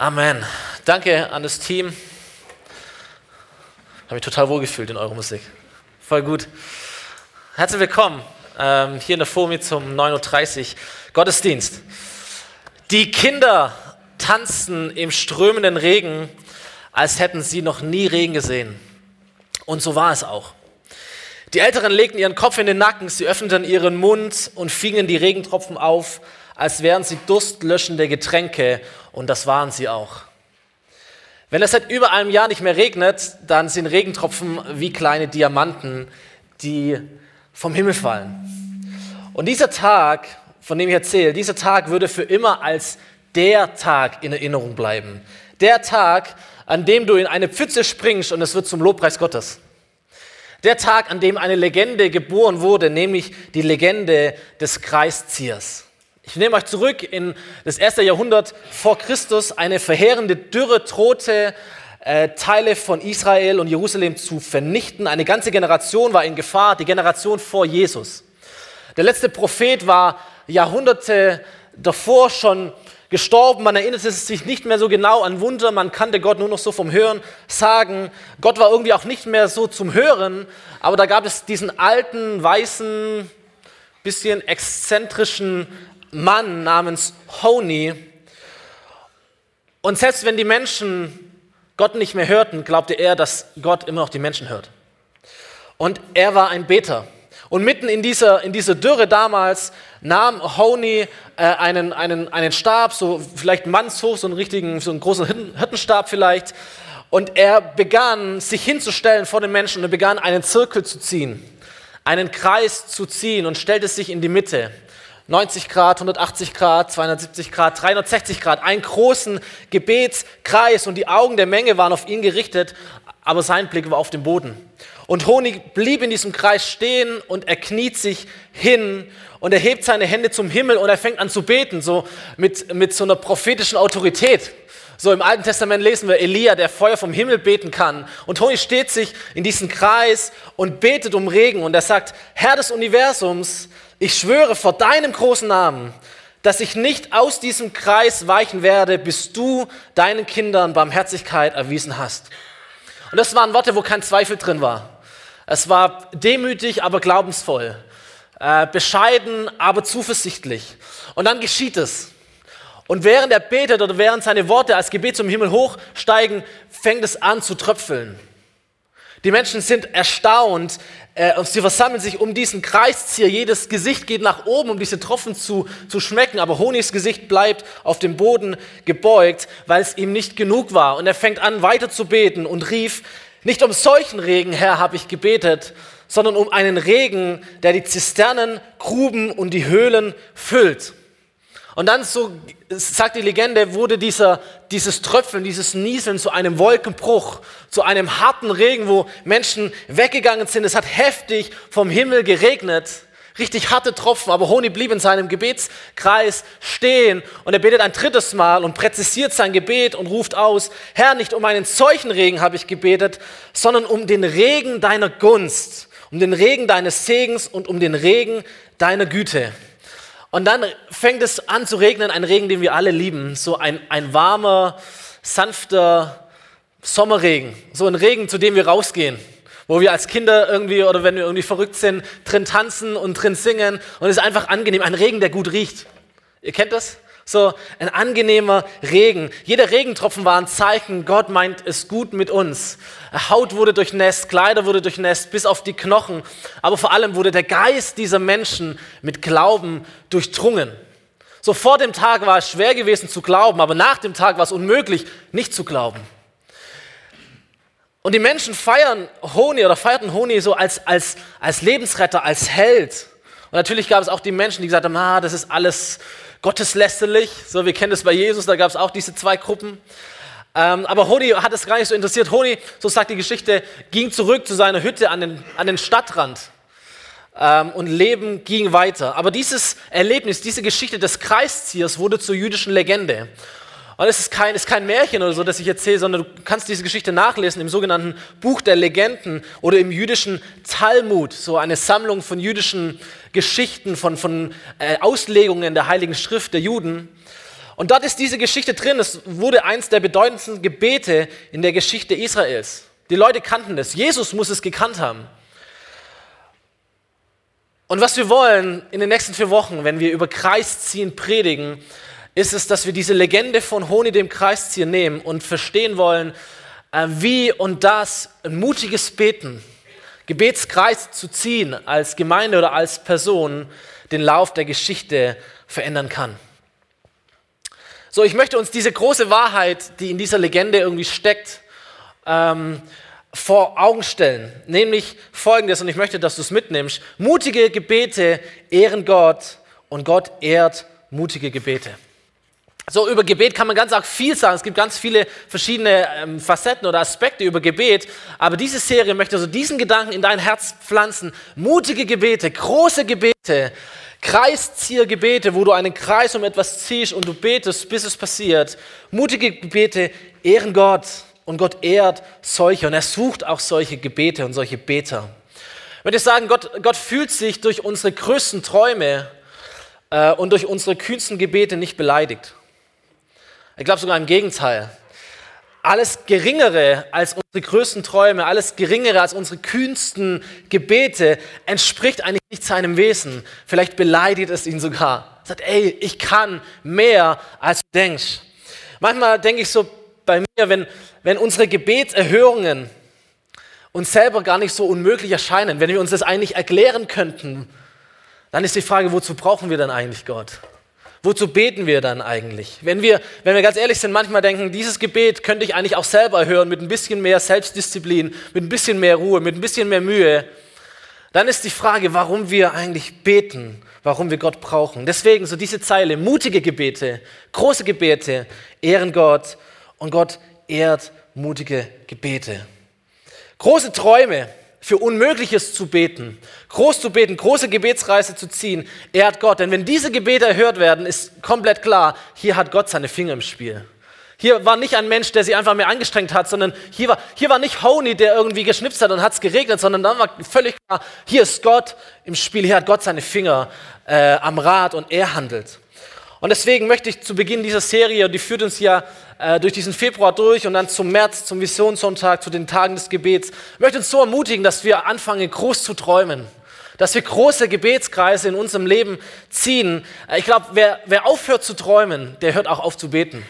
Amen. Danke an das Team. Habe mich total wohlgefühlt in eurer Musik. Voll gut. Herzlich willkommen ähm, hier in der FOMI zum 9.30 Uhr Gottesdienst. Die Kinder tanzten im strömenden Regen, als hätten sie noch nie Regen gesehen. Und so war es auch. Die Älteren legten ihren Kopf in den Nacken, sie öffneten ihren Mund und fingen die Regentropfen auf, als wären sie durstlöschende Getränke und das waren sie auch. Wenn es seit über einem Jahr nicht mehr regnet, dann sind Regentropfen wie kleine Diamanten, die vom Himmel fallen. Und dieser Tag, von dem ich erzähle, dieser Tag würde für immer als der Tag in Erinnerung bleiben. Der Tag, an dem du in eine Pfütze springst und es wird zum Lobpreis Gottes. Der Tag, an dem eine Legende geboren wurde, nämlich die Legende des Kreisziehers. Ich nehme euch zurück in das erste Jahrhundert vor Christus. Eine verheerende Dürre drohte, äh, Teile von Israel und Jerusalem zu vernichten. Eine ganze Generation war in Gefahr, die Generation vor Jesus. Der letzte Prophet war Jahrhunderte davor schon gestorben. Man erinnerte sich nicht mehr so genau an Wunder. Man kannte Gott nur noch so vom Hören sagen. Gott war irgendwie auch nicht mehr so zum Hören. Aber da gab es diesen alten, weißen, bisschen exzentrischen Mann namens Honi. Und selbst wenn die Menschen Gott nicht mehr hörten, glaubte er, dass Gott immer noch die Menschen hört. Und er war ein Beter. Und mitten in dieser, in dieser Dürre damals nahm Honi äh, einen, einen, einen Stab, so vielleicht mannshoch, so einen richtigen, so einen großen Hirtenstab vielleicht. Und er begann, sich hinzustellen vor den Menschen und er begann, einen Zirkel zu ziehen, einen Kreis zu ziehen und stellte sich in die Mitte. 90 Grad, 180 Grad, 270 Grad, 360 Grad, einen großen Gebetskreis und die Augen der Menge waren auf ihn gerichtet, aber sein Blick war auf den Boden. Und Honig blieb in diesem Kreis stehen und er kniet sich hin und er hebt seine Hände zum Himmel und er fängt an zu beten, so mit, mit so einer prophetischen Autorität. So im Alten Testament lesen wir Elia, der Feuer vom Himmel beten kann. Und Honig steht sich in diesen Kreis und betet um Regen und er sagt, Herr des Universums, ich schwöre vor deinem großen Namen, dass ich nicht aus diesem Kreis weichen werde, bis du deinen Kindern Barmherzigkeit erwiesen hast. Und das waren Worte, wo kein Zweifel drin war. Es war demütig, aber glaubensvoll. Äh, bescheiden, aber zuversichtlich. Und dann geschieht es. Und während er betet oder während seine Worte als Gebet zum Himmel hochsteigen, fängt es an zu tröpfeln. Die Menschen sind erstaunt, äh, sie versammeln sich um diesen Kreiszieher. Jedes Gesicht geht nach oben, um diese Tropfen zu, zu schmecken. Aber Honigs Gesicht bleibt auf dem Boden gebeugt, weil es ihm nicht genug war. Und er fängt an, weiter zu beten und rief, nicht um solchen Regen, Herr, habe ich gebetet, sondern um einen Regen, der die Zisternen, Gruben und die Höhlen füllt. Und dann, so sagt die Legende, wurde dieser, dieses Tröpfeln, dieses Nieseln zu einem Wolkenbruch, zu einem harten Regen, wo Menschen weggegangen sind. Es hat heftig vom Himmel geregnet. Richtig harte Tropfen, aber Honi blieb in seinem Gebetskreis stehen und er betet ein drittes Mal und präzisiert sein Gebet und ruft aus, Herr, nicht um einen solchen Regen habe ich gebetet, sondern um den Regen deiner Gunst, um den Regen deines Segens und um den Regen deiner Güte. Und dann fängt es an zu regnen, ein Regen, den wir alle lieben. So ein, ein warmer, sanfter Sommerregen. So ein Regen, zu dem wir rausgehen. Wo wir als Kinder irgendwie oder wenn wir irgendwie verrückt sind, drin tanzen und drin singen. Und es ist einfach angenehm. Ein Regen, der gut riecht. Ihr kennt das? So ein angenehmer Regen. Jeder Regentropfen war ein Zeichen, Gott meint es gut mit uns. Haut wurde durchnässt, Kleider wurde durchnässt, bis auf die Knochen. Aber vor allem wurde der Geist dieser Menschen mit Glauben durchdrungen. So vor dem Tag war es schwer gewesen zu glauben, aber nach dem Tag war es unmöglich, nicht zu glauben. Und die Menschen feiern Honi oder feierten Honi so als, als, als Lebensretter, als Held. Und natürlich gab es auch die Menschen, die gesagt haben, ah, das ist alles gotteslästerlich. So, wir kennen es bei Jesus, da gab es auch diese zwei Gruppen. Ähm, aber Honi hat es gar nicht so interessiert. Honi, so sagt die Geschichte, ging zurück zu seiner Hütte an den, an den Stadtrand. Ähm, und Leben ging weiter. Aber dieses Erlebnis, diese Geschichte des Kreisziehers wurde zur jüdischen Legende. Und es ist kein, ist kein Märchen oder so, das ich erzähle, sondern du kannst diese Geschichte nachlesen im sogenannten Buch der Legenden oder im jüdischen Talmud, so eine Sammlung von jüdischen Geschichten, von, von äh, Auslegungen der Heiligen Schrift der Juden. Und dort ist diese Geschichte drin. Es wurde eins der bedeutendsten Gebete in der Geschichte Israels. Die Leute kannten es. Jesus muss es gekannt haben. Und was wir wollen in den nächsten vier Wochen, wenn wir über Kreisziehen predigen, ist es, dass wir diese Legende von Honi dem Kreisziehen nehmen und verstehen wollen, äh, wie und das ein mutiges Beten, Gebetskreis zu ziehen als Gemeinde oder als Person den Lauf der Geschichte verändern kann. So, ich möchte uns diese große Wahrheit, die in dieser Legende irgendwie steckt, ähm, vor Augen stellen. Nämlich folgendes, und ich möchte, dass du es mitnimmst. Mutige Gebete ehren Gott und Gott ehrt mutige Gebete. So, über Gebet kann man ganz arg viel sagen. Es gibt ganz viele verschiedene ähm, Facetten oder Aspekte über Gebet. Aber diese Serie möchte so diesen Gedanken in dein Herz pflanzen. Mutige Gebete, große Gebete, Kreisziehergebete, wo du einen Kreis um etwas ziehst und du betest, bis es passiert. Mutige Gebete ehren Gott und Gott ehrt solche und er sucht auch solche Gebete und solche Beter. Ich würde sagen, Gott, Gott fühlt sich durch unsere größten Träume äh, und durch unsere kühnsten Gebete nicht beleidigt. Ich glaube sogar im Gegenteil. Alles Geringere als unsere größten Träume, alles Geringere als unsere kühnsten Gebete entspricht eigentlich nicht seinem Wesen. Vielleicht beleidigt es ihn sogar. Sagt, ey, ich kann mehr als du denkst. Manchmal denke ich so bei mir, wenn, wenn unsere Gebetserhörungen uns selber gar nicht so unmöglich erscheinen, wenn wir uns das eigentlich erklären könnten, dann ist die Frage, wozu brauchen wir dann eigentlich Gott? Wozu beten wir dann eigentlich? Wenn wir, wenn wir ganz ehrlich sind, manchmal denken, dieses Gebet könnte ich eigentlich auch selber hören mit ein bisschen mehr Selbstdisziplin, mit ein bisschen mehr Ruhe, mit ein bisschen mehr Mühe, dann ist die Frage, warum wir eigentlich beten, warum wir Gott brauchen. Deswegen so diese Zeile, mutige Gebete, große Gebete ehren Gott und Gott ehrt mutige Gebete. Große Träume, für Unmögliches zu beten, groß zu beten, große Gebetsreise zu ziehen, ehrt Gott. Denn wenn diese Gebete erhört werden, ist komplett klar, hier hat Gott seine Finger im Spiel. Hier war nicht ein Mensch, der sich einfach mehr angestrengt hat, sondern hier war, hier war nicht Honey, der irgendwie geschnipst hat und hat es geregnet, sondern dann war völlig klar, hier ist Gott im Spiel, hier hat Gott seine Finger äh, am Rad und er handelt. Und deswegen möchte ich zu Beginn dieser Serie, die führt uns ja äh, durch diesen Februar durch und dann zum März, zum Visionssonntag, zu den Tagen des Gebets, möchte uns so ermutigen, dass wir anfangen, groß zu träumen. Dass wir große Gebetskreise in unserem Leben ziehen. Äh, ich glaube, wer, wer aufhört zu träumen, der hört auch auf zu beten.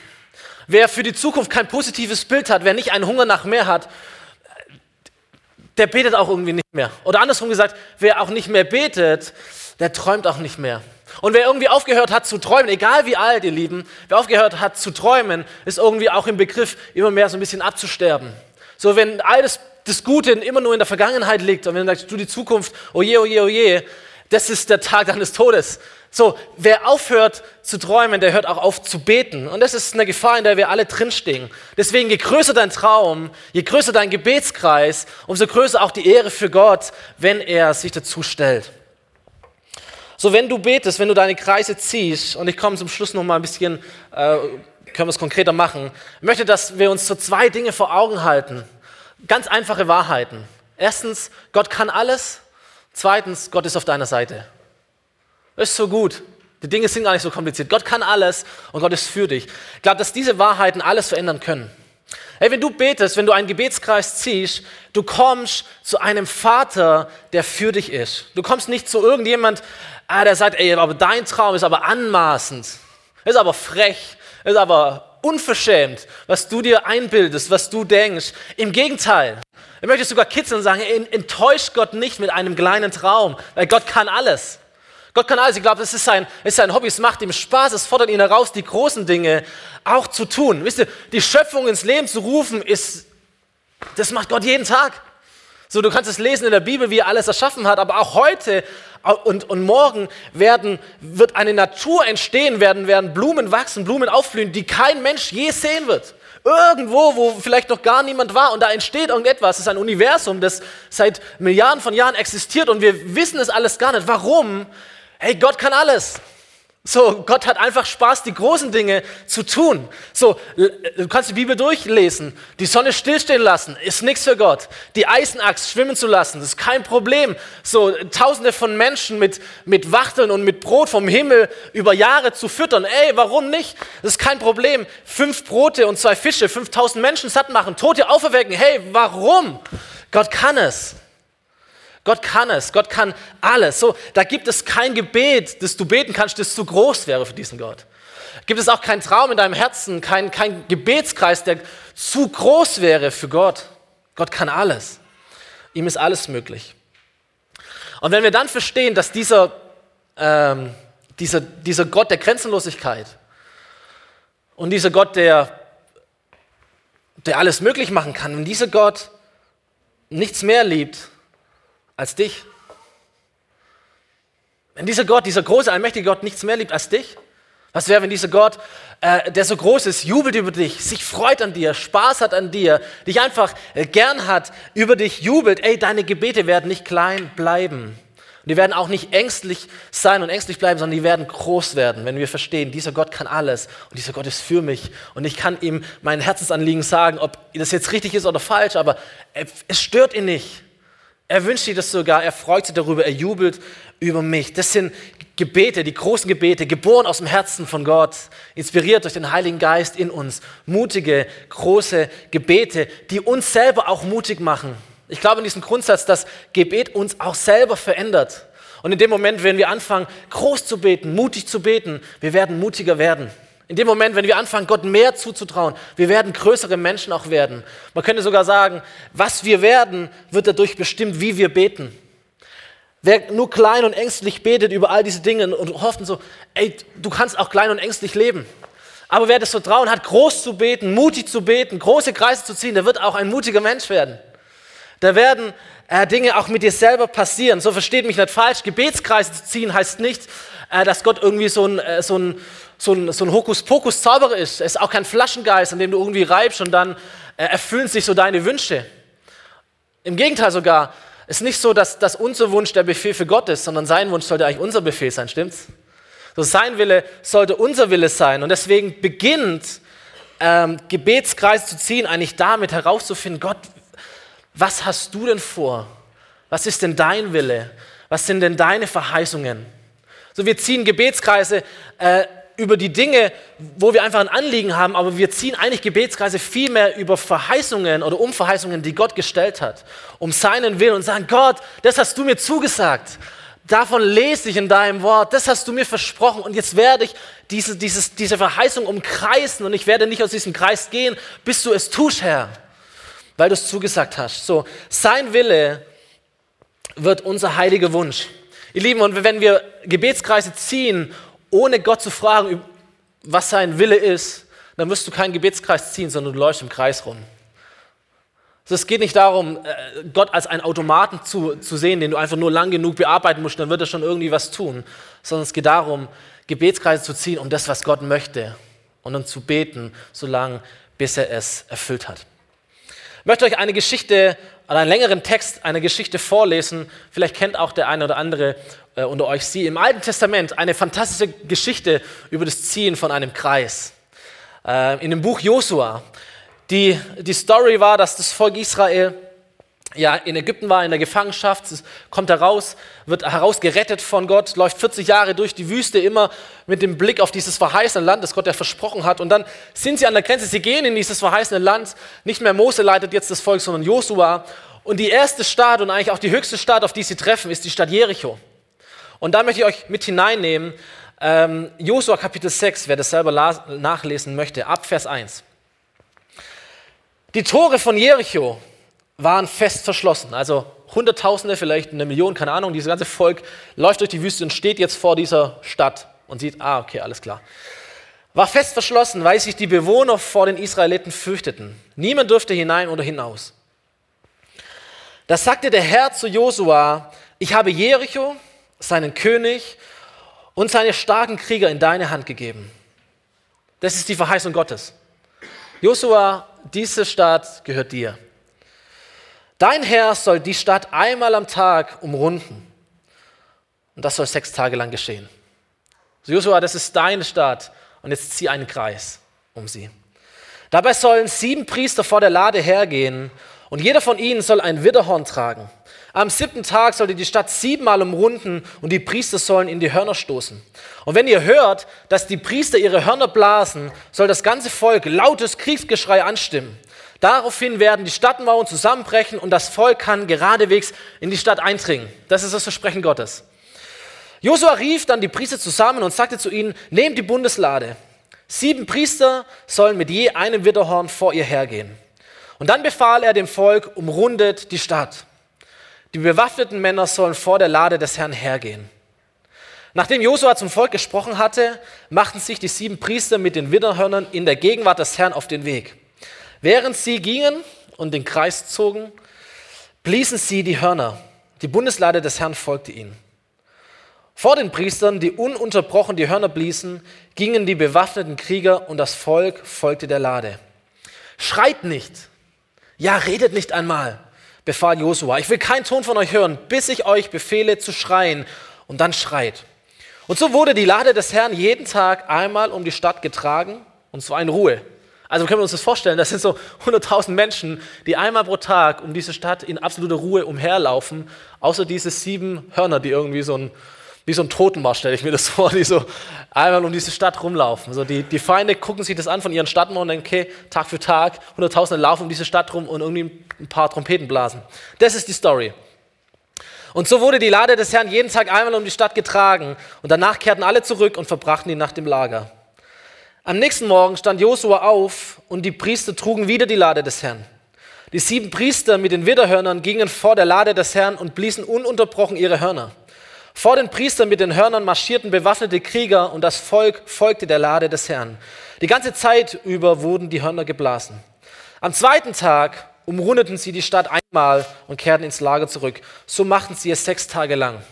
Wer für die Zukunft kein positives Bild hat, wer nicht einen Hunger nach mehr hat, der betet auch irgendwie nicht mehr. Oder andersrum gesagt, wer auch nicht mehr betet, der träumt auch nicht mehr. Und wer irgendwie aufgehört hat zu träumen, egal wie alt, ihr Lieben, wer aufgehört hat zu träumen, ist irgendwie auch im Begriff, immer mehr so ein bisschen abzusterben. So, wenn alles das Gute immer nur in der Vergangenheit liegt und wenn du sagst, du die Zukunft, oje, oje, oje, das ist der Tag deines Todes. So, wer aufhört zu träumen, der hört auch auf zu beten. Und das ist eine Gefahr, in der wir alle drinstehen. Deswegen, je größer dein Traum, je größer dein Gebetskreis, umso größer auch die Ehre für Gott, wenn er sich dazu stellt. So, wenn du betest, wenn du deine Kreise ziehst, und ich komme zum Schluss noch mal ein bisschen, äh, können wir es konkreter machen, ich möchte, dass wir uns so zwei Dinge vor Augen halten. Ganz einfache Wahrheiten. Erstens, Gott kann alles. Zweitens, Gott ist auf deiner Seite. Ist so gut. Die Dinge sind gar nicht so kompliziert. Gott kann alles und Gott ist für dich. Ich glaube, dass diese Wahrheiten alles verändern können. Hey, wenn du betest, wenn du einen Gebetskreis ziehst, du kommst zu einem Vater, der für dich ist. Du kommst nicht zu irgendjemand, ah, der sagt, ey, aber dein Traum ist aber anmaßend, ist aber frech, ist aber unverschämt, was du dir einbildest, was du denkst. Im Gegenteil, ich möchte sogar kitzeln und sagen, enttäuscht Gott nicht mit einem kleinen Traum, weil Gott kann alles. Gott kann alles. Ich glaube, das ist sein, ist sein Hobby. Es macht ihm Spaß. Es fordert ihn heraus, die großen Dinge auch zu tun. Wisst ihr, die Schöpfung ins Leben zu rufen, ist, das macht Gott jeden Tag. So, du kannst es lesen in der Bibel, wie er alles erschaffen hat, aber auch heute und, und morgen werden, wird eine Natur entstehen, werden, werden Blumen wachsen, Blumen aufblühen, die kein Mensch je sehen wird. Irgendwo, wo vielleicht noch gar niemand war und da entsteht irgendetwas. Es ist ein Universum, das seit Milliarden von Jahren existiert und wir wissen es alles gar nicht. Warum? Hey, Gott kann alles. So, Gott hat einfach Spaß, die großen Dinge zu tun. So, du kannst die Bibel durchlesen, die Sonne stillstehen lassen, ist nichts für Gott. Die Eisenaxt schwimmen zu lassen, ist kein Problem. So, tausende von Menschen mit, mit Wachteln und mit Brot vom Himmel über Jahre zu füttern. Ey, warum nicht? Das ist kein Problem. Fünf Brote und zwei Fische, 5000 Menschen satt machen, Tote auferwecken. Hey, warum? Gott kann es. Gott kann es, Gott kann alles. So, da gibt es kein Gebet, das du beten kannst, das zu groß wäre für diesen Gott. Gibt es auch keinen Traum in deinem Herzen, kein, kein Gebetskreis, der zu groß wäre für Gott. Gott kann alles. Ihm ist alles möglich. Und wenn wir dann verstehen, dass dieser, ähm, dieser, dieser Gott der Grenzenlosigkeit und dieser Gott, der, der alles möglich machen kann, und dieser Gott nichts mehr liebt als dich? Wenn dieser Gott, dieser große, allmächtige Gott nichts mehr liebt als dich? Was wäre, wenn dieser Gott, äh, der so groß ist, jubelt über dich, sich freut an dir, Spaß hat an dir, dich einfach äh, gern hat, über dich jubelt? Ey, deine Gebete werden nicht klein bleiben. Und die werden auch nicht ängstlich sein und ängstlich bleiben, sondern die werden groß werden, wenn wir verstehen, dieser Gott kann alles und dieser Gott ist für mich. Und ich kann ihm mein Herzensanliegen sagen, ob das jetzt richtig ist oder falsch, aber es stört ihn nicht. Er wünscht sich das sogar, er freut sich darüber, er jubelt über mich. Das sind Gebete, die großen Gebete, geboren aus dem Herzen von Gott, inspiriert durch den Heiligen Geist in uns. Mutige, große Gebete, die uns selber auch mutig machen. Ich glaube in diesem Grundsatz, dass Gebet uns auch selber verändert. Und in dem Moment, wenn wir anfangen, groß zu beten, mutig zu beten, wir werden mutiger werden. In dem Moment, wenn wir anfangen, Gott mehr zuzutrauen, wir werden größere Menschen auch werden. Man könnte sogar sagen, was wir werden, wird dadurch bestimmt, wie wir beten. Wer nur klein und ängstlich betet über all diese Dinge und hofft so, ey, du kannst auch klein und ängstlich leben. Aber wer das Vertrauen hat, groß zu beten, mutig zu beten, große Kreise zu ziehen, der wird auch ein mutiger Mensch werden. Da werden äh, Dinge auch mit dir selber passieren. So versteht mich nicht falsch. Gebetskreise zu ziehen heißt nicht, äh, dass Gott irgendwie so ein, äh, so ein so ein, so ein Hokuspokus-Zauberer ist. Er ist auch kein Flaschengeist, an dem du irgendwie reibst und dann äh, erfüllen sich so deine Wünsche. Im Gegenteil sogar, es ist nicht so, dass, dass unser Wunsch der Befehl für Gott ist, sondern sein Wunsch sollte eigentlich unser Befehl sein, stimmt's? So sein Wille sollte unser Wille sein. Und deswegen beginnt ähm, Gebetskreise zu ziehen, eigentlich damit herauszufinden, Gott, was hast du denn vor? Was ist denn dein Wille? Was sind denn deine Verheißungen? So, wir ziehen Gebetskreise äh, über die Dinge, wo wir einfach ein Anliegen haben, aber wir ziehen eigentlich Gebetskreise viel mehr über Verheißungen oder Umverheißungen, die Gott gestellt hat, um seinen Willen und sagen, Gott, das hast du mir zugesagt. Davon lese ich in deinem Wort, das hast du mir versprochen und jetzt werde ich diese, dieses, diese Verheißung umkreisen und ich werde nicht aus diesem Kreis gehen, bis du es tust, Herr, weil du es zugesagt hast. So, sein Wille wird unser heiliger Wunsch. Ihr Lieben, und wenn wir Gebetskreise ziehen, ohne Gott zu fragen, was sein Wille ist, dann wirst du keinen Gebetskreis ziehen, sondern du läufst im Kreis rum. Also es geht nicht darum, äh, Gott als einen Automaten zu, zu sehen, den du einfach nur lang genug bearbeiten musst, dann wird er schon irgendwie was tun, sondern es geht darum, Gebetskreise zu ziehen, um das, was Gott möchte und dann zu beten, solange bis er es erfüllt hat. Ich möchte euch eine Geschichte, einen längeren Text, eine Geschichte vorlesen. Vielleicht kennt auch der eine oder andere äh, unter euch sie. Im Alten Testament eine fantastische Geschichte über das Ziehen von einem Kreis. Äh, in dem Buch Josua. Die, die Story war, dass das Volk Israel ja, in Ägypten war, in der Gefangenschaft, kommt heraus, wird herausgerettet von Gott, läuft 40 Jahre durch die Wüste, immer mit dem Blick auf dieses verheißene Land, das Gott ja versprochen hat. Und dann sind sie an der Grenze, sie gehen in dieses verheißene Land. Nicht mehr Mose leitet jetzt das Volk, sondern Josua. Und die erste Stadt und eigentlich auch die höchste Stadt, auf die sie treffen, ist die Stadt Jericho. Und da möchte ich euch mit hineinnehmen, ähm, Josua Kapitel 6, wer das selber nachlesen möchte, ab Vers 1. Die Tore von Jericho waren fest verschlossen, also Hunderttausende, vielleicht eine Million, keine Ahnung, dieses ganze Volk läuft durch die Wüste und steht jetzt vor dieser Stadt und sieht, ah, okay, alles klar. War fest verschlossen, weil sich die Bewohner vor den Israeliten fürchteten. Niemand durfte hinein oder hinaus. Da sagte der Herr zu Josua, ich habe Jericho, seinen König und seine starken Krieger in deine Hand gegeben. Das ist die Verheißung Gottes. Josua, diese Stadt gehört dir. Dein Herr soll die Stadt einmal am Tag umrunden. Und das soll sechs Tage lang geschehen. So, Josua, das ist deine Stadt und jetzt zieh einen Kreis um sie. Dabei sollen sieben Priester vor der Lade hergehen und jeder von ihnen soll ein Widderhorn tragen. Am siebten Tag sollte die Stadt siebenmal umrunden und die Priester sollen in die Hörner stoßen. Und wenn ihr hört, dass die Priester ihre Hörner blasen, soll das ganze Volk lautes Kriegsgeschrei anstimmen. Daraufhin werden die Stadtmauern zusammenbrechen und das Volk kann geradewegs in die Stadt eindringen. Das ist das Versprechen Gottes. Josua rief dann die Priester zusammen und sagte zu ihnen, nehmt die Bundeslade. Sieben Priester sollen mit je einem Widderhorn vor ihr hergehen. Und dann befahl er dem Volk, umrundet die Stadt. Die bewaffneten Männer sollen vor der Lade des Herrn hergehen. Nachdem Josua zum Volk gesprochen hatte, machten sich die sieben Priester mit den Widderhörnern in der Gegenwart des Herrn auf den Weg. Während sie gingen und den Kreis zogen, bliesen sie die Hörner. Die Bundeslade des Herrn folgte ihnen. Vor den Priestern, die ununterbrochen die Hörner bliesen, gingen die bewaffneten Krieger und das Volk folgte der Lade. Schreit nicht, ja, redet nicht einmal, befahl Josua. Ich will keinen Ton von euch hören, bis ich euch befehle zu schreien. Und dann schreit. Und so wurde die Lade des Herrn jeden Tag einmal um die Stadt getragen, und zwar in Ruhe. Also können wir uns das vorstellen, das sind so 100.000 Menschen, die einmal pro Tag um diese Stadt in absoluter Ruhe umherlaufen, außer diese sieben Hörner, die irgendwie so ein, wie so ein Totenmarsch, stelle ich mir das vor, die so einmal um diese Stadt rumlaufen. Also die, die Feinde gucken sich das an von ihren Stadtmauern und denken, okay, Tag für Tag, Hunderttausende laufen um diese Stadt rum und irgendwie ein paar Trompeten blasen. Das ist die Story. Und so wurde die Lade des Herrn jeden Tag einmal um die Stadt getragen und danach kehrten alle zurück und verbrachten die Nacht im Lager. Am nächsten Morgen stand Josua auf und die Priester trugen wieder die Lade des Herrn. Die sieben Priester mit den Widderhörnern gingen vor der Lade des Herrn und bliesen ununterbrochen ihre Hörner. Vor den Priestern mit den Hörnern marschierten bewaffnete Krieger und das Volk folgte der Lade des Herrn. Die ganze Zeit über wurden die Hörner geblasen. Am zweiten Tag umrundeten sie die Stadt einmal und kehrten ins Lager zurück. So machten sie es sechs Tage lang.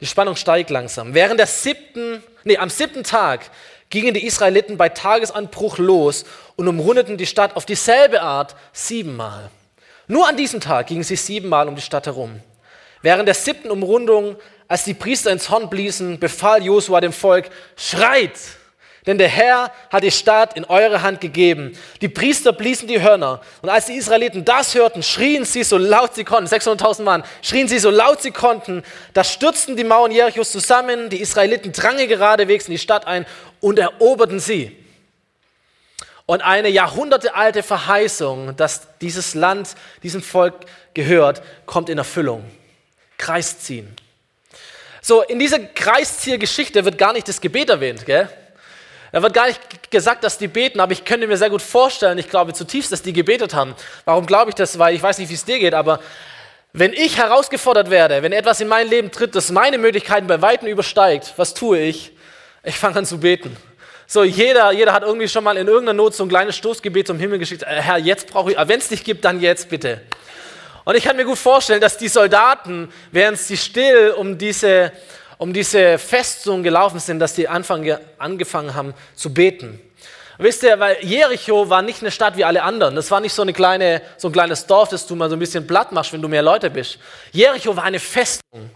Die Spannung steigt langsam. Während der siebten, nee, am siebten Tag gingen die Israeliten bei Tagesanbruch los und umrundeten die Stadt auf dieselbe Art siebenmal. Nur an diesem Tag gingen sie siebenmal um die Stadt herum. Während der siebten Umrundung, als die Priester ins Horn bliesen, befahl Josua dem Volk, schreit! Denn der Herr hat die Stadt in eure Hand gegeben. Die Priester bliesen die Hörner. Und als die Israeliten das hörten, schrien sie so laut sie konnten, 600.000 Mann, schrien sie so laut sie konnten. Da stürzten die Mauern Jerichos zusammen. Die Israeliten drangen geradewegs in die Stadt ein und eroberten sie. Und eine jahrhundertealte Verheißung, dass dieses Land diesem Volk gehört, kommt in Erfüllung. Kreisziehen. So, in dieser Kreisziehergeschichte wird gar nicht das Gebet erwähnt, gell? Da wird gar nicht gesagt, dass die beten, aber ich könnte mir sehr gut vorstellen, ich glaube zutiefst, dass die gebetet haben. Warum glaube ich das? Weil ich weiß nicht, wie es dir geht, aber wenn ich herausgefordert werde, wenn etwas in mein Leben tritt, das meine Möglichkeiten bei Weitem übersteigt, was tue ich? Ich fange an zu beten. So, jeder, jeder hat irgendwie schon mal in irgendeiner Not so ein kleines Stoßgebet zum Himmel geschickt. Äh, Herr, jetzt brauche ich, wenn es dich gibt, dann jetzt bitte. Und ich kann mir gut vorstellen, dass die Soldaten, während sie still um diese, um diese Festung gelaufen sind, dass die Anfang, angefangen haben zu beten. Wisst ihr, weil Jericho war nicht eine Stadt wie alle anderen. Das war nicht so, eine kleine, so ein kleines Dorf, das du mal so ein bisschen platt machst, wenn du mehr Leute bist. Jericho war eine Festung.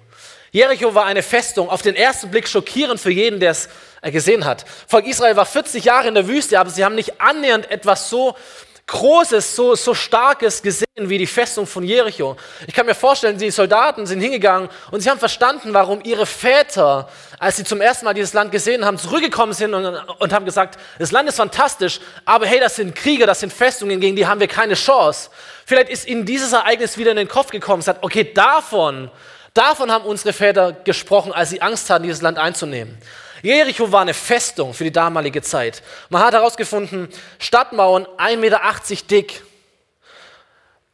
Jericho war eine Festung, auf den ersten Blick schockierend für jeden, der es äh, gesehen hat. Volk Israel war 40 Jahre in der Wüste, aber sie haben nicht annähernd etwas so Großes, so, so Starkes gesehen wie die Festung von Jericho. Ich kann mir vorstellen, die Soldaten sind hingegangen und sie haben verstanden, warum ihre Väter, als sie zum ersten Mal dieses Land gesehen haben, zurückgekommen sind und, und haben gesagt, das Land ist fantastisch, aber hey, das sind Krieger, das sind Festungen, gegen die haben wir keine Chance. Vielleicht ist ihnen dieses Ereignis wieder in den Kopf gekommen, sagt, okay, davon, davon haben unsere Väter gesprochen, als sie Angst hatten, dieses Land einzunehmen. Jericho war eine Festung für die damalige Zeit. Man hat herausgefunden, Stadtmauern 1,80 Meter dick.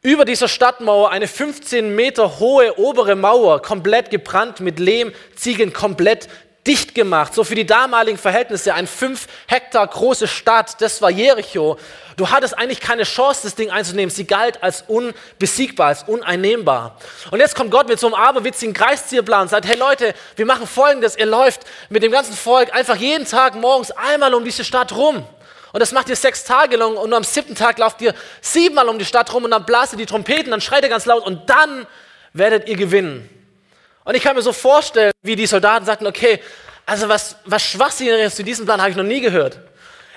Über dieser Stadtmauer eine 15 Meter hohe obere Mauer, komplett gebrannt mit Lehm, Ziegeln, komplett dicht gemacht. So für die damaligen Verhältnisse ein fünf Hektar große Stadt, das war Jericho. Du hattest eigentlich keine Chance, das Ding einzunehmen. Sie galt als unbesiegbar, als uneinnehmbar. Und jetzt kommt Gott mit so einem aberwitzigen Kreiszierplan und sagt, hey Leute, wir machen Folgendes. Ihr läuft mit dem ganzen Volk einfach jeden Tag morgens einmal um diese Stadt rum. Und das macht ihr sechs Tage lang und am siebten Tag lauft ihr siebenmal um die Stadt rum und dann blast ihr die Trompeten, dann schreit ihr ganz laut und dann werdet ihr gewinnen. Und ich kann mir so vorstellen, wie die Soldaten sagten, okay, Also was, was Schwachsinniges zu diesem Plan habe ich noch nie gehört.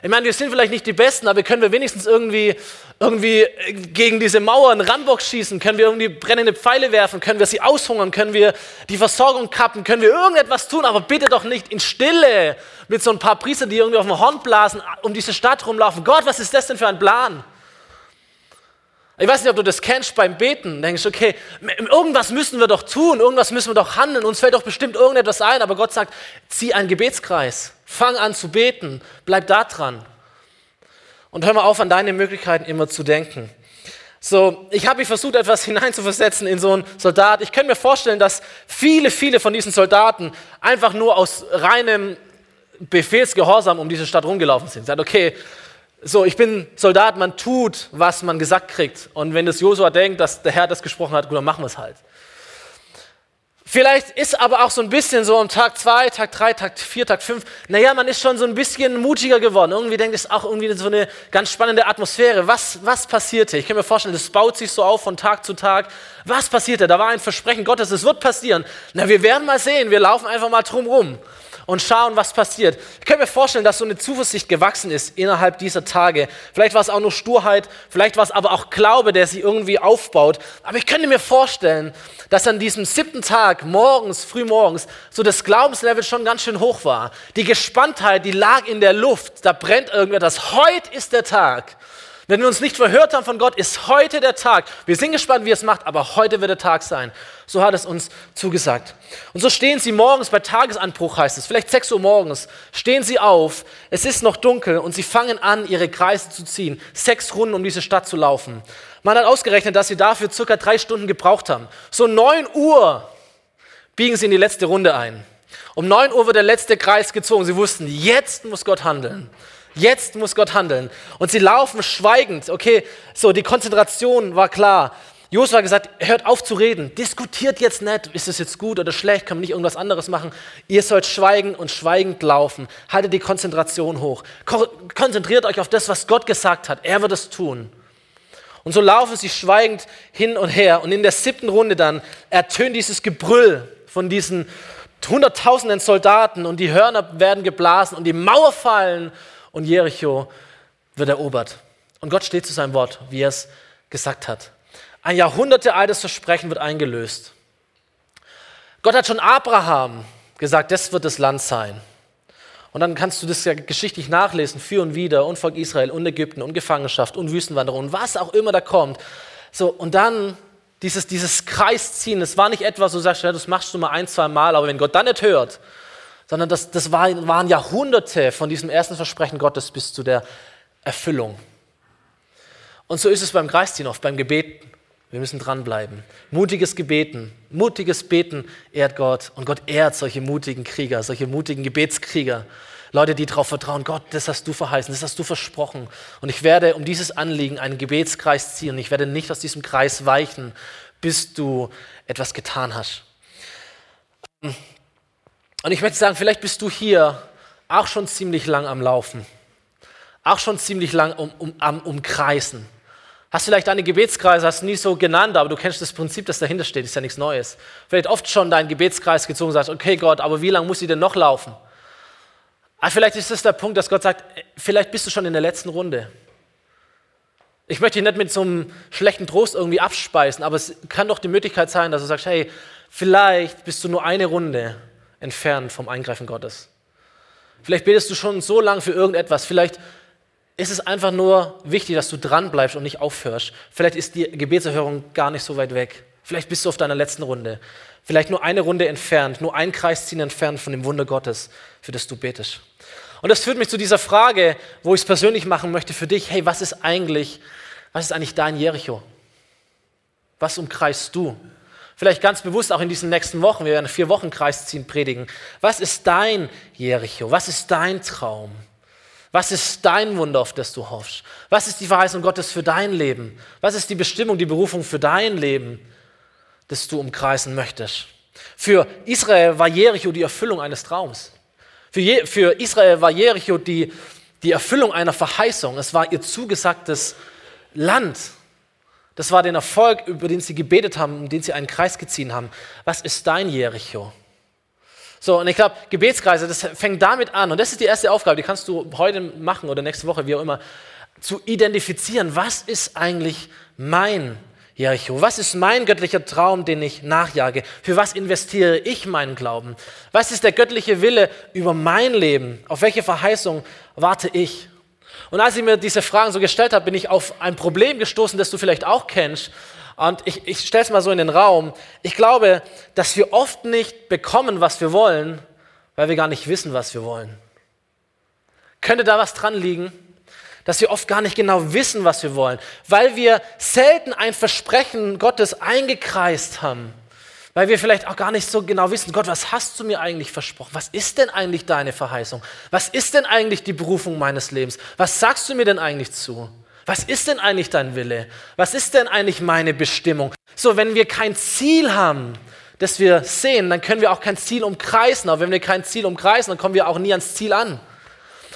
Ich meine, wir sind vielleicht nicht die Besten, aber können wir wenigstens irgendwie, irgendwie gegen diese Mauern Rambock schießen? Können wir irgendwie brennende Pfeile werfen? Können wir sie aushungern? Können wir die Versorgung kappen? Können wir irgendetwas tun? Aber bitte doch nicht in Stille mit so ein paar Priester, die irgendwie auf dem Horn blasen, um diese Stadt rumlaufen. Gott, was ist das denn für ein Plan? Ich weiß nicht, ob du das kennst beim Beten. Denkst, okay, irgendwas müssen wir doch tun, irgendwas müssen wir doch handeln. Uns fällt doch bestimmt irgendetwas ein, aber Gott sagt, zieh einen Gebetskreis. Fang an zu beten, bleib da dran. Und hör mal auf, an deine Möglichkeiten immer zu denken. So, ich habe versucht, etwas hineinzuversetzen in so einen Soldat. Ich könnte mir vorstellen, dass viele, viele von diesen Soldaten einfach nur aus reinem Befehlsgehorsam um diese Stadt rumgelaufen sind. Sagt, okay, so, ich bin Soldat, man tut, was man gesagt kriegt. Und wenn das Josua denkt, dass der Herr das gesprochen hat, gut, dann machen wir es halt. Vielleicht ist aber auch so ein bisschen so am Tag 2, Tag 3, Tag 4, Tag 5, naja, man ist schon so ein bisschen mutiger geworden. Irgendwie denkt es auch irgendwie so eine ganz spannende Atmosphäre. Was, was passierte? Ich kann mir vorstellen, das baut sich so auf von Tag zu Tag. Was passierte? Da war ein Versprechen Gottes, es wird passieren. Na, wir werden mal sehen, wir laufen einfach mal drum rum und schauen, was passiert. Ich kann mir vorstellen, dass so eine Zuversicht gewachsen ist innerhalb dieser Tage. Vielleicht war es auch nur Sturheit, vielleicht war es aber auch Glaube, der sie irgendwie aufbaut. Aber ich könnte mir vorstellen, dass an diesem siebten Tag, morgens, früh morgens, so das Glaubenslevel schon ganz schön hoch war. Die Gespanntheit, die lag in der Luft. Da brennt irgendetwas. Heute ist der Tag. Wenn wir uns nicht verhört haben von Gott, ist heute der Tag. Wir sind gespannt, wie er es macht, aber heute wird der Tag sein. So hat es uns zugesagt. Und so stehen sie morgens bei Tagesanbruch, heißt es, vielleicht 6 Uhr morgens, stehen sie auf, es ist noch dunkel und sie fangen an, ihre Kreise zu ziehen, sechs Runden um diese Stadt zu laufen. Man hat ausgerechnet, dass sie dafür circa drei Stunden gebraucht haben. So 9 Uhr biegen sie in die letzte Runde ein. Um 9 Uhr wird der letzte Kreis gezogen. Sie wussten, jetzt muss Gott handeln. Jetzt muss Gott handeln. Und sie laufen schweigend. Okay, so die Konzentration war klar. Josua hat gesagt, hört auf zu reden, diskutiert jetzt nicht, ist es jetzt gut oder schlecht, kann man nicht irgendwas anderes machen. Ihr sollt schweigen und schweigend laufen. Haltet die Konzentration hoch. Konzentriert euch auf das, was Gott gesagt hat. Er wird es tun. Und so laufen sie schweigend hin und her. Und in der siebten Runde dann ertönt dieses Gebrüll von diesen hunderttausenden Soldaten und die Hörner werden geblasen und die Mauer fallen und Jericho wird erobert. Und Gott steht zu seinem Wort, wie er es gesagt hat. Ein jahrhundertealtes Versprechen wird eingelöst. Gott hat schon Abraham gesagt, das wird das Land sein. Und dann kannst du das ja geschichtlich nachlesen, für und wieder, und Volk Israel, und Ägypten, und Gefangenschaft, und Wüstenwanderung, und was auch immer da kommt. So, und dann dieses, dieses Kreisziehen, das war nicht etwas, wo du sagst, ja, das machst du mal ein, zwei Mal, aber wenn Gott dann nicht hört, sondern das, das war, waren Jahrhunderte von diesem ersten Versprechen Gottes bis zu der Erfüllung. Und so ist es beim Kreisziehen oft, beim Gebeten. Wir müssen dranbleiben. Mutiges Gebeten, mutiges Beten ehrt Gott. Und Gott ehrt solche mutigen Krieger, solche mutigen Gebetskrieger. Leute, die darauf vertrauen, Gott, das hast du verheißen, das hast du versprochen. Und ich werde um dieses Anliegen einen Gebetskreis ziehen. Ich werde nicht aus diesem Kreis weichen, bis du etwas getan hast. Und ich möchte sagen, vielleicht bist du hier auch schon ziemlich lang am Laufen, auch schon ziemlich lang um, um, am Umkreisen. Hast vielleicht deine Gebetskreise, hast du nie so genannt, aber du kennst das Prinzip, das dahinter steht, ist ja nichts Neues. Vielleicht oft schon deinen Gebetskreis gezogen und sagst, okay Gott, aber wie lange muss ich denn noch laufen? Aber ah, vielleicht ist das der Punkt, dass Gott sagt, vielleicht bist du schon in der letzten Runde. Ich möchte dich nicht mit so einem schlechten Trost irgendwie abspeisen, aber es kann doch die Möglichkeit sein, dass du sagst, hey, vielleicht bist du nur eine Runde entfernt vom Eingreifen Gottes. Vielleicht betest du schon so lange für irgendetwas. Vielleicht ist es einfach nur wichtig, dass du dran bleibst und nicht aufhörst. Vielleicht ist die Gebetserhörung gar nicht so weit weg. Vielleicht bist du auf deiner letzten Runde. Vielleicht nur eine Runde entfernt, nur ein Kreisziehen entfernt von dem Wunder Gottes, für das du betest. Und das führt mich zu dieser Frage, wo ich es persönlich machen möchte für dich. Hey, was ist eigentlich, was ist eigentlich dein Jericho? Was umkreist du? Vielleicht ganz bewusst auch in diesen nächsten Wochen, wir werden vier Wochen Kreis ziehen, predigen. Was ist dein Jericho? Was ist dein Traum? Was ist dein Wunder, auf das du hoffst? Was ist die Verheißung Gottes für dein Leben? Was ist die Bestimmung, die Berufung für dein Leben, das du umkreisen möchtest? Für Israel war Jericho die Erfüllung eines Traums. Für, Je für Israel war Jericho die, die Erfüllung einer Verheißung. Es war ihr zugesagtes Land. Das war der Erfolg, über den sie gebetet haben, um den sie einen Kreis gezogen haben. Was ist dein Jericho? So, und ich glaube, Gebetskreise, das fängt damit an. Und das ist die erste Aufgabe, die kannst du heute machen oder nächste Woche, wie auch immer, zu identifizieren, was ist eigentlich mein Jericho? Was ist mein göttlicher Traum, den ich nachjage? Für was investiere ich meinen Glauben? Was ist der göttliche Wille über mein Leben? Auf welche Verheißung warte ich? Und als ich mir diese Fragen so gestellt habe, bin ich auf ein Problem gestoßen, das du vielleicht auch kennst. Und ich, ich stelle es mal so in den Raum. Ich glaube, dass wir oft nicht bekommen, was wir wollen, weil wir gar nicht wissen, was wir wollen. Könnte da was dran liegen? Dass wir oft gar nicht genau wissen, was wir wollen, weil wir selten ein Versprechen Gottes eingekreist haben. Weil wir vielleicht auch gar nicht so genau wissen, Gott, was hast du mir eigentlich versprochen? Was ist denn eigentlich deine Verheißung? Was ist denn eigentlich die Berufung meines Lebens? Was sagst du mir denn eigentlich zu? Was ist denn eigentlich dein Wille? Was ist denn eigentlich meine Bestimmung? So, wenn wir kein Ziel haben, das wir sehen, dann können wir auch kein Ziel umkreisen. Aber wenn wir kein Ziel umkreisen, dann kommen wir auch nie ans Ziel an.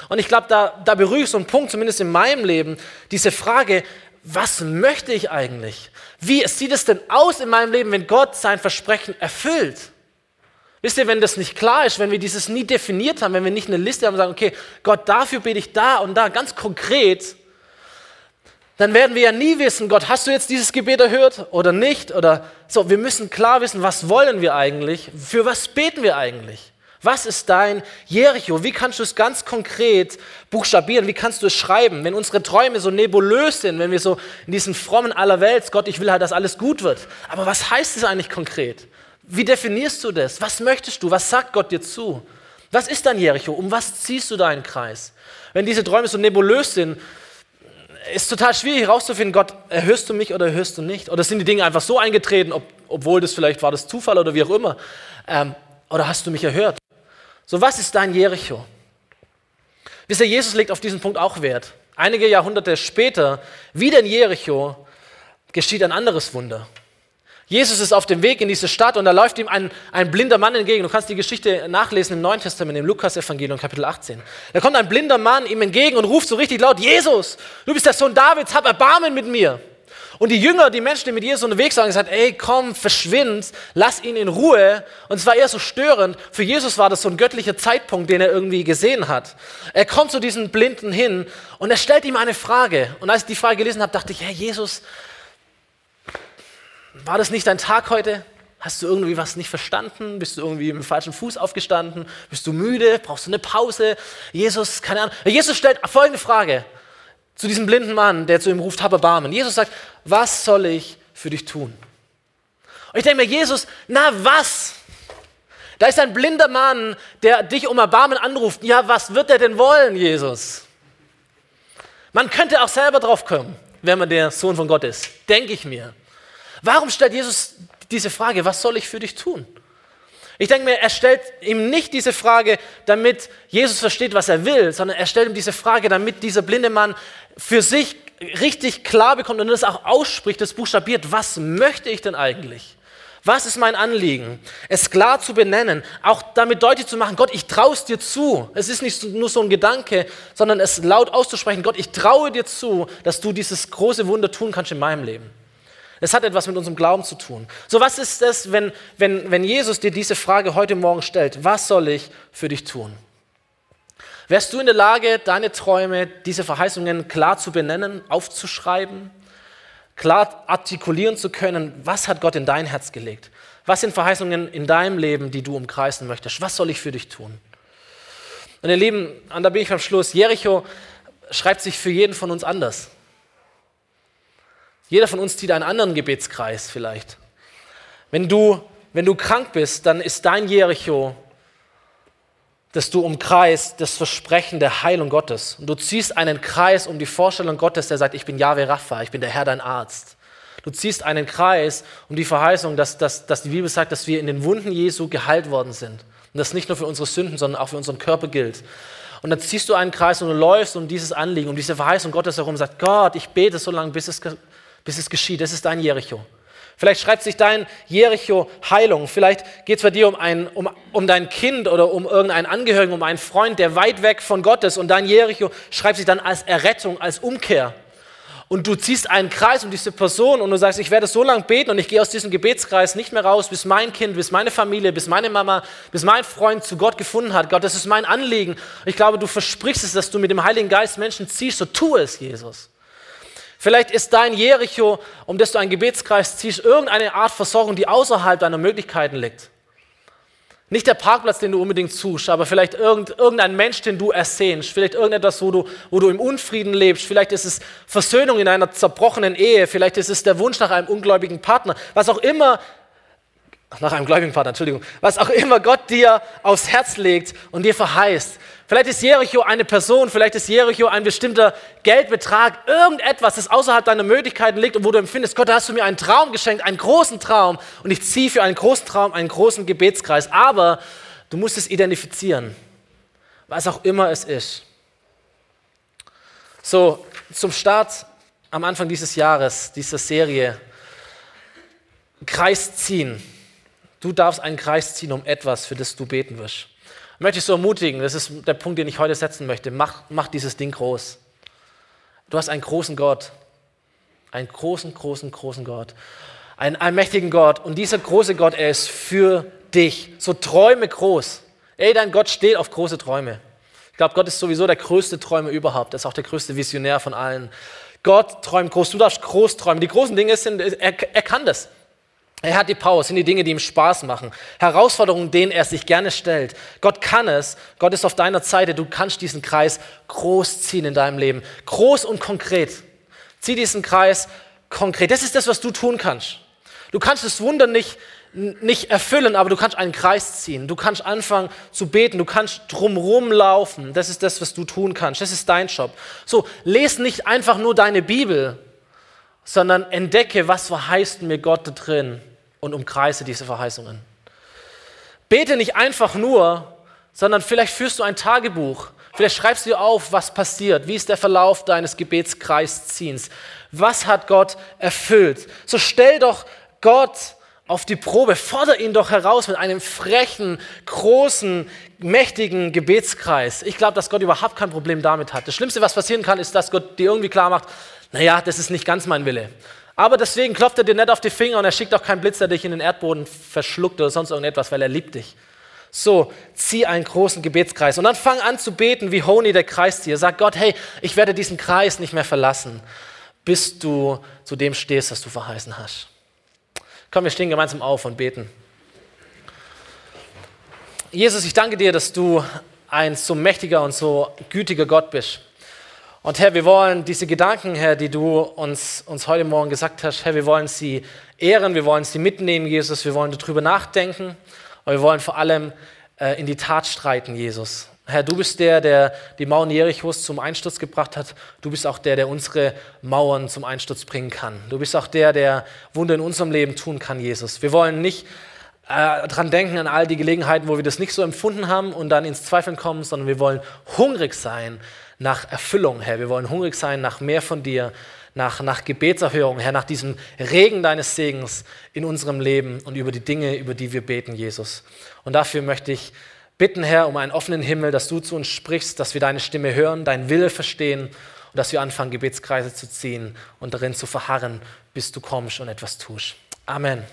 Und ich glaube, da, da berühre ich so einen Punkt, zumindest in meinem Leben, diese Frage, was möchte ich eigentlich? Wie sieht es denn aus in meinem Leben, wenn Gott sein Versprechen erfüllt? Wisst ihr, wenn das nicht klar ist, wenn wir dieses nie definiert haben, wenn wir nicht eine Liste haben und sagen, okay, Gott, dafür bete ich da und da, ganz konkret, dann werden wir ja nie wissen, Gott, hast du jetzt dieses Gebet erhört oder nicht? Oder so, wir müssen klar wissen, was wollen wir eigentlich? Für was beten wir eigentlich? Was ist dein Jericho? Wie kannst du es ganz konkret buchstabieren? Wie kannst du es schreiben? Wenn unsere Träume so nebulös sind, wenn wir so in diesem frommen Allerwelts, Gott, ich will halt, dass alles gut wird. Aber was heißt es eigentlich konkret? Wie definierst du das? Was möchtest du? Was sagt Gott dir zu? Was ist dein Jericho? Um was ziehst du deinen Kreis? Wenn diese Träume so nebulös sind, ist total schwierig herauszufinden, Gott, erhörst du mich oder erhörst du nicht? Oder sind die Dinge einfach so eingetreten, ob, obwohl das vielleicht war das Zufall oder wie auch immer? Ähm, oder hast du mich erhört? So, was ist dein Jericho? Wisst ihr, Jesus legt auf diesen Punkt auch Wert. Einige Jahrhunderte später, wie in Jericho, geschieht ein anderes Wunder. Jesus ist auf dem Weg in diese Stadt und da läuft ihm ein, ein blinder Mann entgegen. Du kannst die Geschichte nachlesen im Neuen Testament, im Lukas-Evangelium, Kapitel 18. Da kommt ein blinder Mann ihm entgegen und ruft so richtig laut: Jesus, du bist der Sohn Davids, hab Erbarmen mit mir. Und die Jünger, die Menschen, die mit Jesus unterwegs waren, gesagt: Ey, komm, verschwind, lass ihn in Ruhe. Und es war eher so störend. Für Jesus war das so ein göttlicher Zeitpunkt, den er irgendwie gesehen hat. Er kommt zu diesem Blinden hin und er stellt ihm eine Frage. Und als ich die Frage gelesen habe, dachte ich: Herr Jesus, war das nicht dein Tag heute? Hast du irgendwie was nicht verstanden? Bist du irgendwie mit dem falschen Fuß aufgestanden? Bist du müde? Brauchst du eine Pause? Jesus, keine Ahnung. Jesus stellt folgende Frage zu diesem blinden Mann, der zu ihm ruft, habe Barmen. Jesus sagt, was soll ich für dich tun? Und ich denke mir, Jesus, na was? Da ist ein blinder Mann, der dich um Erbarmen anruft. Ja, was wird er denn wollen, Jesus? Man könnte auch selber drauf kommen, wenn man der Sohn von Gott ist. Denke ich mir. Warum stellt Jesus diese Frage, was soll ich für dich tun? Ich denke mir, er stellt ihm nicht diese Frage, damit Jesus versteht, was er will, sondern er stellt ihm diese Frage, damit dieser blinde Mann für sich richtig klar bekommt und das auch ausspricht, das buchstabiert, was möchte ich denn eigentlich? Was ist mein Anliegen? Es klar zu benennen, auch damit deutlich zu machen, Gott, ich traue es dir zu. Es ist nicht nur so ein Gedanke, sondern es laut auszusprechen, Gott, ich traue dir zu, dass du dieses große Wunder tun kannst in meinem Leben. Es hat etwas mit unserem Glauben zu tun. So, was ist es, wenn, wenn, wenn Jesus dir diese Frage heute Morgen stellt? Was soll ich für dich tun? Wärst du in der Lage, deine Träume, diese Verheißungen klar zu benennen, aufzuschreiben, klar artikulieren zu können? Was hat Gott in dein Herz gelegt? Was sind Verheißungen in deinem Leben, die du umkreisen möchtest? Was soll ich für dich tun? Und ihr Lieben, und da bin ich am Schluss. Jericho schreibt sich für jeden von uns anders. Jeder von uns zieht einen anderen Gebetskreis vielleicht. Wenn du, wenn du krank bist, dann ist dein Jericho, dass du umkreist das Versprechen der Heilung Gottes. Und du ziehst einen Kreis um die Vorstellung Gottes, der sagt, ich bin Yahweh Rapha, ich bin der Herr, dein Arzt. Du ziehst einen Kreis um die Verheißung, dass, dass, dass die Bibel sagt, dass wir in den Wunden Jesu geheilt worden sind. Und das nicht nur für unsere Sünden, sondern auch für unseren Körper gilt. Und dann ziehst du einen Kreis und du läufst um dieses Anliegen, um diese Verheißung Gottes herum, und sagst, Gott, ich bete so lange, bis es bis es geschieht. Das ist dein Jericho. Vielleicht schreibt sich dein Jericho Heilung. Vielleicht geht es bei dir um, ein, um, um dein Kind oder um irgendeinen Angehörigen, um einen Freund, der weit weg von Gott ist. Und dein Jericho schreibt sich dann als Errettung, als Umkehr. und du ziehst einen Kreis um diese Person und du sagst, ich werde so lange beten und ich gehe aus diesem Gebetskreis nicht mehr raus, bis mein Kind, bis meine Familie, bis meine Mama, bis mein Freund zu Gott gefunden hat. Gott, das ist mein Anliegen. Ich glaube, du versprichst es, dass du mit dem Heiligen Geist Menschen ziehst, so tu es, Jesus. Vielleicht ist dein Jericho, um das du einen Gebetskreis ziehst, irgendeine Art Versorgung, die außerhalb deiner Möglichkeiten liegt. Nicht der Parkplatz, den du unbedingt suchst, aber vielleicht irgendein Mensch, den du ersehnst. Vielleicht irgendetwas, wo du, wo du im Unfrieden lebst. Vielleicht ist es Versöhnung in einer zerbrochenen Ehe. Vielleicht ist es der Wunsch nach einem ungläubigen Partner. Was auch immer nach einem gläubigen Partner, Entschuldigung, was auch immer Gott dir aufs Herz legt und dir verheißt. Vielleicht ist Jericho eine Person, vielleicht ist Jericho ein bestimmter Geldbetrag, irgendetwas, das außerhalb deiner Möglichkeiten liegt und wo du empfindest, Gott, da hast du mir einen Traum geschenkt, einen großen Traum und ich ziehe für einen großen Traum einen großen Gebetskreis. Aber du musst es identifizieren, was auch immer es ist. So, zum Start am Anfang dieses Jahres, dieser Serie, Kreis ziehen. Du darfst einen Kreis ziehen um etwas, für das du beten wirst. Ich möchte dich so ermutigen, das ist der Punkt, den ich heute setzen möchte. Mach, mach dieses Ding groß. Du hast einen großen Gott. Einen großen, großen, großen Gott. Einen allmächtigen Gott. Und dieser große Gott, er ist für dich. So träume groß. Ey, dein Gott steht auf große Träume. Ich glaube, Gott ist sowieso der größte Träumer überhaupt. Er ist auch der größte Visionär von allen. Gott träumt groß. Du darfst groß träumen. Die großen Dinge sind, er, er kann das. Er hat die Power, es sind die Dinge, die ihm Spaß machen. Herausforderungen, denen er sich gerne stellt. Gott kann es, Gott ist auf deiner Seite, du kannst diesen Kreis groß ziehen in deinem Leben. Groß und konkret. Zieh diesen Kreis konkret. Das ist das, was du tun kannst. Du kannst das Wunder nicht, nicht erfüllen, aber du kannst einen Kreis ziehen. Du kannst anfangen zu beten, du kannst drumherum laufen. Das ist das, was du tun kannst. Das ist dein Job. So, lese nicht einfach nur deine Bibel, sondern entdecke, was verheißt mir Gott da drin und umkreise diese Verheißungen. Bete nicht einfach nur, sondern vielleicht führst du ein Tagebuch. Vielleicht schreibst du dir auf, was passiert. Wie ist der Verlauf deines Gebetskreisziehens? Was hat Gott erfüllt? So stell doch Gott auf die Probe. Fordere ihn doch heraus mit einem frechen, großen, mächtigen Gebetskreis. Ich glaube, dass Gott überhaupt kein Problem damit hat. Das Schlimmste, was passieren kann, ist, dass Gott dir irgendwie klar macht, naja, das ist nicht ganz mein Wille. Aber deswegen klopft er dir nicht auf die Finger und er schickt auch keinen Blitz, der dich in den Erdboden verschluckt oder sonst irgendetwas, weil er liebt dich. So, zieh einen großen Gebetskreis und dann fang an zu beten, wie Honi der Kreiszieher. Sag Gott, hey, ich werde diesen Kreis nicht mehr verlassen, bis du zu dem stehst, was du verheißen hast. Komm, wir stehen gemeinsam auf und beten. Jesus, ich danke dir, dass du ein so mächtiger und so gütiger Gott bist. Und Herr, wir wollen diese Gedanken, Herr, die du uns, uns heute Morgen gesagt hast, Herr, wir wollen sie ehren, wir wollen sie mitnehmen, Jesus, wir wollen darüber nachdenken und wir wollen vor allem äh, in die Tat streiten, Jesus. Herr, du bist der, der die Mauern Jerichos zum Einsturz gebracht hat. Du bist auch der, der unsere Mauern zum Einsturz bringen kann. Du bist auch der, der Wunder in unserem Leben tun kann, Jesus. Wir wollen nicht äh, dran denken an all die Gelegenheiten, wo wir das nicht so empfunden haben und dann ins Zweifeln kommen, sondern wir wollen hungrig sein nach Erfüllung, Herr. Wir wollen hungrig sein nach mehr von dir, nach, nach Gebetserhörung, Herr, nach diesem Regen deines Segens in unserem Leben und über die Dinge, über die wir beten, Jesus. Und dafür möchte ich bitten, Herr, um einen offenen Himmel, dass du zu uns sprichst, dass wir deine Stimme hören, deinen Wille verstehen und dass wir anfangen, Gebetskreise zu ziehen und darin zu verharren, bis du kommst und etwas tust. Amen.